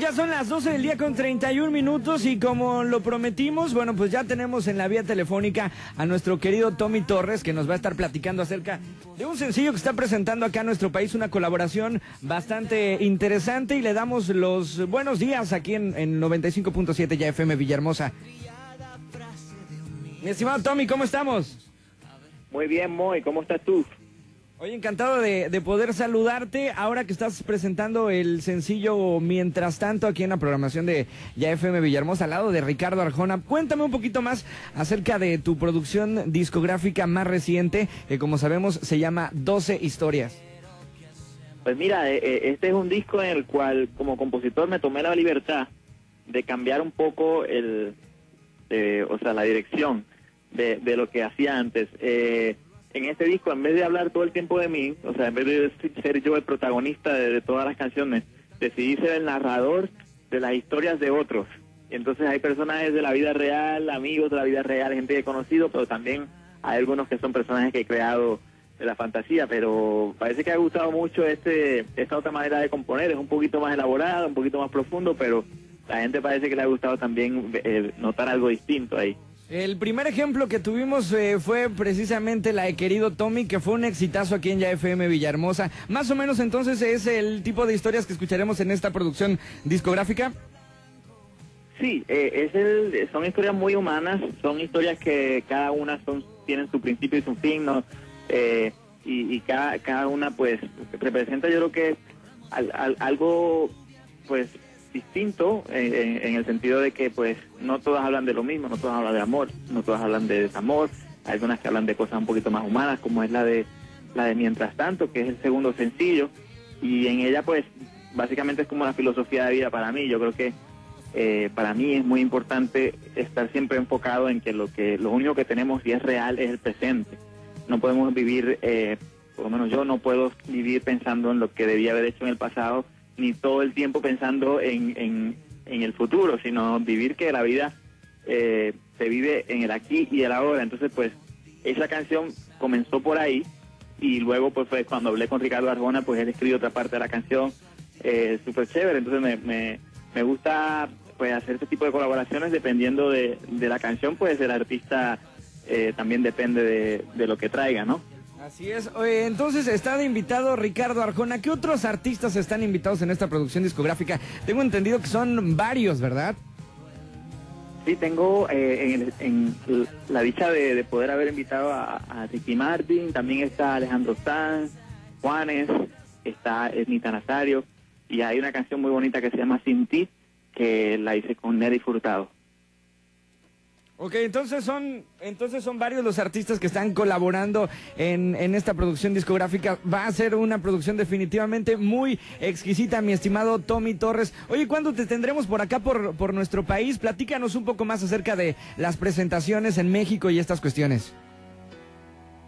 Ya son las 12 del día con 31 minutos y como lo prometimos, bueno, pues ya tenemos en la vía telefónica a nuestro querido Tommy Torres que nos va a estar platicando acerca de un sencillo que está presentando acá en nuestro país, una colaboración bastante interesante y le damos los buenos días aquí en, en 95.7 ya FM Villahermosa. Mi estimado Tommy, ¿cómo estamos? Muy bien, Moy, ¿cómo estás tú? Hoy encantado de, de, poder saludarte ahora que estás presentando el sencillo Mientras tanto aquí en la programación de Ya FM Villahermosa al lado de Ricardo Arjona. Cuéntame un poquito más acerca de tu producción discográfica más reciente, que como sabemos se llama 12 historias. Pues mira, eh, eh, este es un disco en el cual como compositor me tomé la libertad de cambiar un poco el, eh, o sea, la dirección de, de, lo que hacía antes. Eh, en este disco, en vez de hablar todo el tiempo de mí, o sea, en vez de ser yo el protagonista de, todas las canciones, decidí ser el narrador de las historias de otros. Y entonces hay personajes de la vida real, amigos de la vida real, gente que he conocido, pero también hay algunos que son personajes que he creado de la fantasía, pero parece que ha gustado mucho este esta otra manera de componer, es un poquito más elaborado, un poquito más profundo, pero la gente parece que le ha gustado también eh, notar algo distinto ahí. El primer ejemplo que tuvimos eh, fue precisamente la de querido Tommy, que fue un exitazo aquí en Ya FM Villahermosa. Más o menos entonces es el tipo de historias que escucharemos en esta producción discográfica. Sí, eh, es el, son historias muy humanas, son historias que cada una son tienen su principio y su fin, ¿no? Eh, y, y cada, cada una pues representa yo creo que al, al, algo pues distinto en, en, el sentido de que pues no todas hablan de lo mismo, no todas hablan de amor, no todas hablan de desamor, hay algunas que hablan de cosas un poquito más humanas como es la de la de Mientras tanto, que es el segundo sencillo. Y en ella pues básicamente es como la filosofía de vida para mí, yo creo que eh, para mí es muy importante estar siempre enfocado en que lo que lo único que tenemos y es real es el presente. No podemos vivir, eh, por lo menos yo no puedo vivir pensando en lo que debía haber hecho en el pasado, ni todo el tiempo pensando en, en, en el futuro, sino vivir que la vida eh, se vive en el aquí y el ahora. Entonces, pues, esa canción comenzó por ahí y luego, pues, fue cuando hablé con Ricardo Arjona, pues él escribió otra parte de la canción eh, súper chévere. Entonces, me, me, gusta, pues, hacer este tipo de colaboraciones dependiendo de, de la canción, pues, el artista eh, también depende de, de lo que traiga, ¿no? Así es. Oye, entonces está de invitado Ricardo Arjona. ¿Qué otros artistas están invitados en esta producción discográfica? Tengo entendido que son varios, ¿verdad? Sí, tengo eh, en, la dicha de, de poder haber invitado a, Ricky Martin, también está Alejandro Sanz, Juanes, está Ednita Nazario, y hay una canción muy bonita que se llama Sin Ti, que la hice con Nelly Furtado. Ok, entonces son, entonces son varios los artistas que están colaborando en, en, esta producción discográfica. Va a ser una producción definitivamente muy exquisita, mi estimado Tommy Torres. Oye, ¿cuándo te tendremos por acá, por, por nuestro país? Platícanos un poco más acerca de las presentaciones en México y estas cuestiones.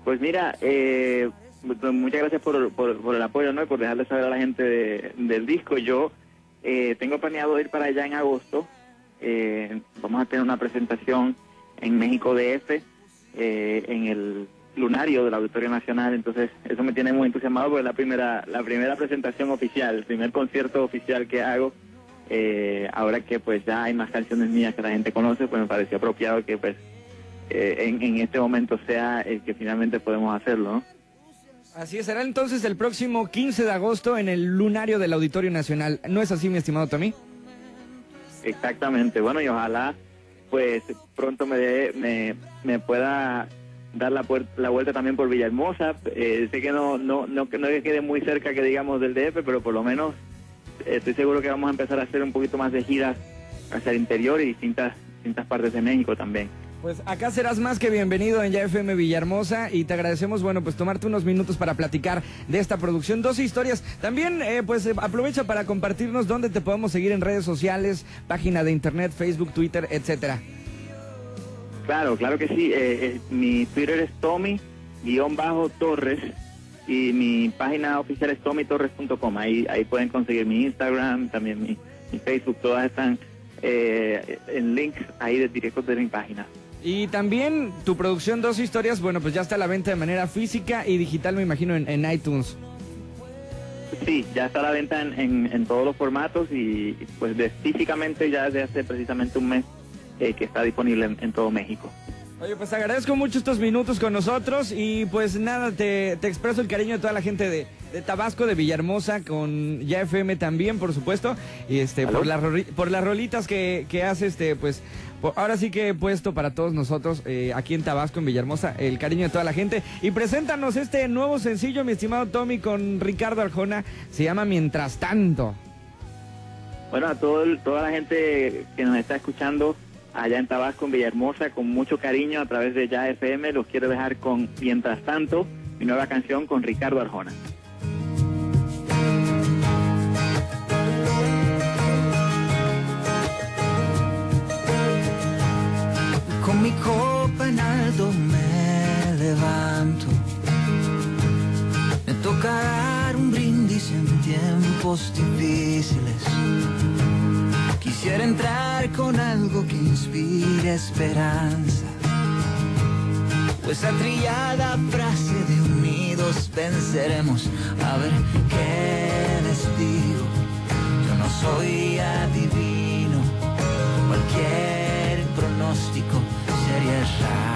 Pues mira, eh, muchas gracias por, por, el apoyo, ¿no? Y por dejarle saber a la gente de, del disco. Yo eh, tengo planeado ir para allá en agosto. Eh, vamos a tener una presentación en México DF, eh, en el lunario del Auditorio Nacional, entonces eso me tiene muy entusiasmado porque es la primera, la primera presentación oficial, el primer concierto oficial que hago, eh, ahora que pues ya hay más canciones mías que la gente conoce, pues me pareció apropiado que pues en, en, este momento sea el que finalmente podemos hacerlo. Así será entonces el próximo 15 de agosto en el lunario del Auditorio Nacional. ¿No es así, mi estimado Tommy? Exactamente, bueno, y ojalá pues pronto me, de, me, me pueda dar la, la vuelta también por Villahermosa. Eh, sé que no, no, no, no quede muy cerca que digamos del DF, pero por lo menos estoy seguro que vamos a empezar a hacer un poquito más de giras hacia el interior y distintas, distintas partes de México también. Pues acá serás más que bienvenido en Ya FM Villahermosa y te agradecemos, bueno, pues tomarte unos minutos para platicar de esta producción. Dos historias. También, eh, pues aprovecha para compartirnos dónde te podemos seguir en redes sociales, página de internet, Facebook, Twitter, etcétera. Claro, claro que sí. Eh, eh, mi Twitter es Tommy-Torres y mi página oficial es tommytorres.com. Ahí, ahí pueden conseguir mi Instagram, también mi, Facebook, todas están eh, en links ahí de directos de mi página. Y también tu producción Dos Historias, bueno, pues ya está a la venta de manera física y digital, me imagino, en, en iTunes. Sí, ya está a la venta en, en, todos los formatos y pues específicamente ya desde hace precisamente un mes eh, que está disponible en, todo México. Oye, pues agradezco mucho estos minutos con nosotros y pues nada, te, te expreso el cariño de toda la gente de, de Tabasco, de Villahermosa, con Ya FM también, por supuesto, y este, por, las por las rolitas que, que hace, este, pues, ahora sí que he puesto para todos nosotros eh, aquí en Tabasco, en Villahermosa, el cariño de toda la gente. Y preséntanos este nuevo sencillo, mi estimado Tommy, con Ricardo Arjona, se llama Mientras Tanto. Bueno, a todo toda la gente que nos está escuchando, allá en Tabasco, en Villahermosa, con mucho cariño a través de Ya FM. Los quiero dejar con Mientras tanto, mi nueva canción con Ricardo Arjona. levanto. Me toca dar un brindis en tiempos difíciles. Quisiera entrar con algo que inspire esperanza. O esa trillada frase de unidos venceremos. A ver qué les digo. Yo no soy adivino. Cualquier pronóstico sería raro.